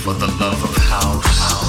for the love of house.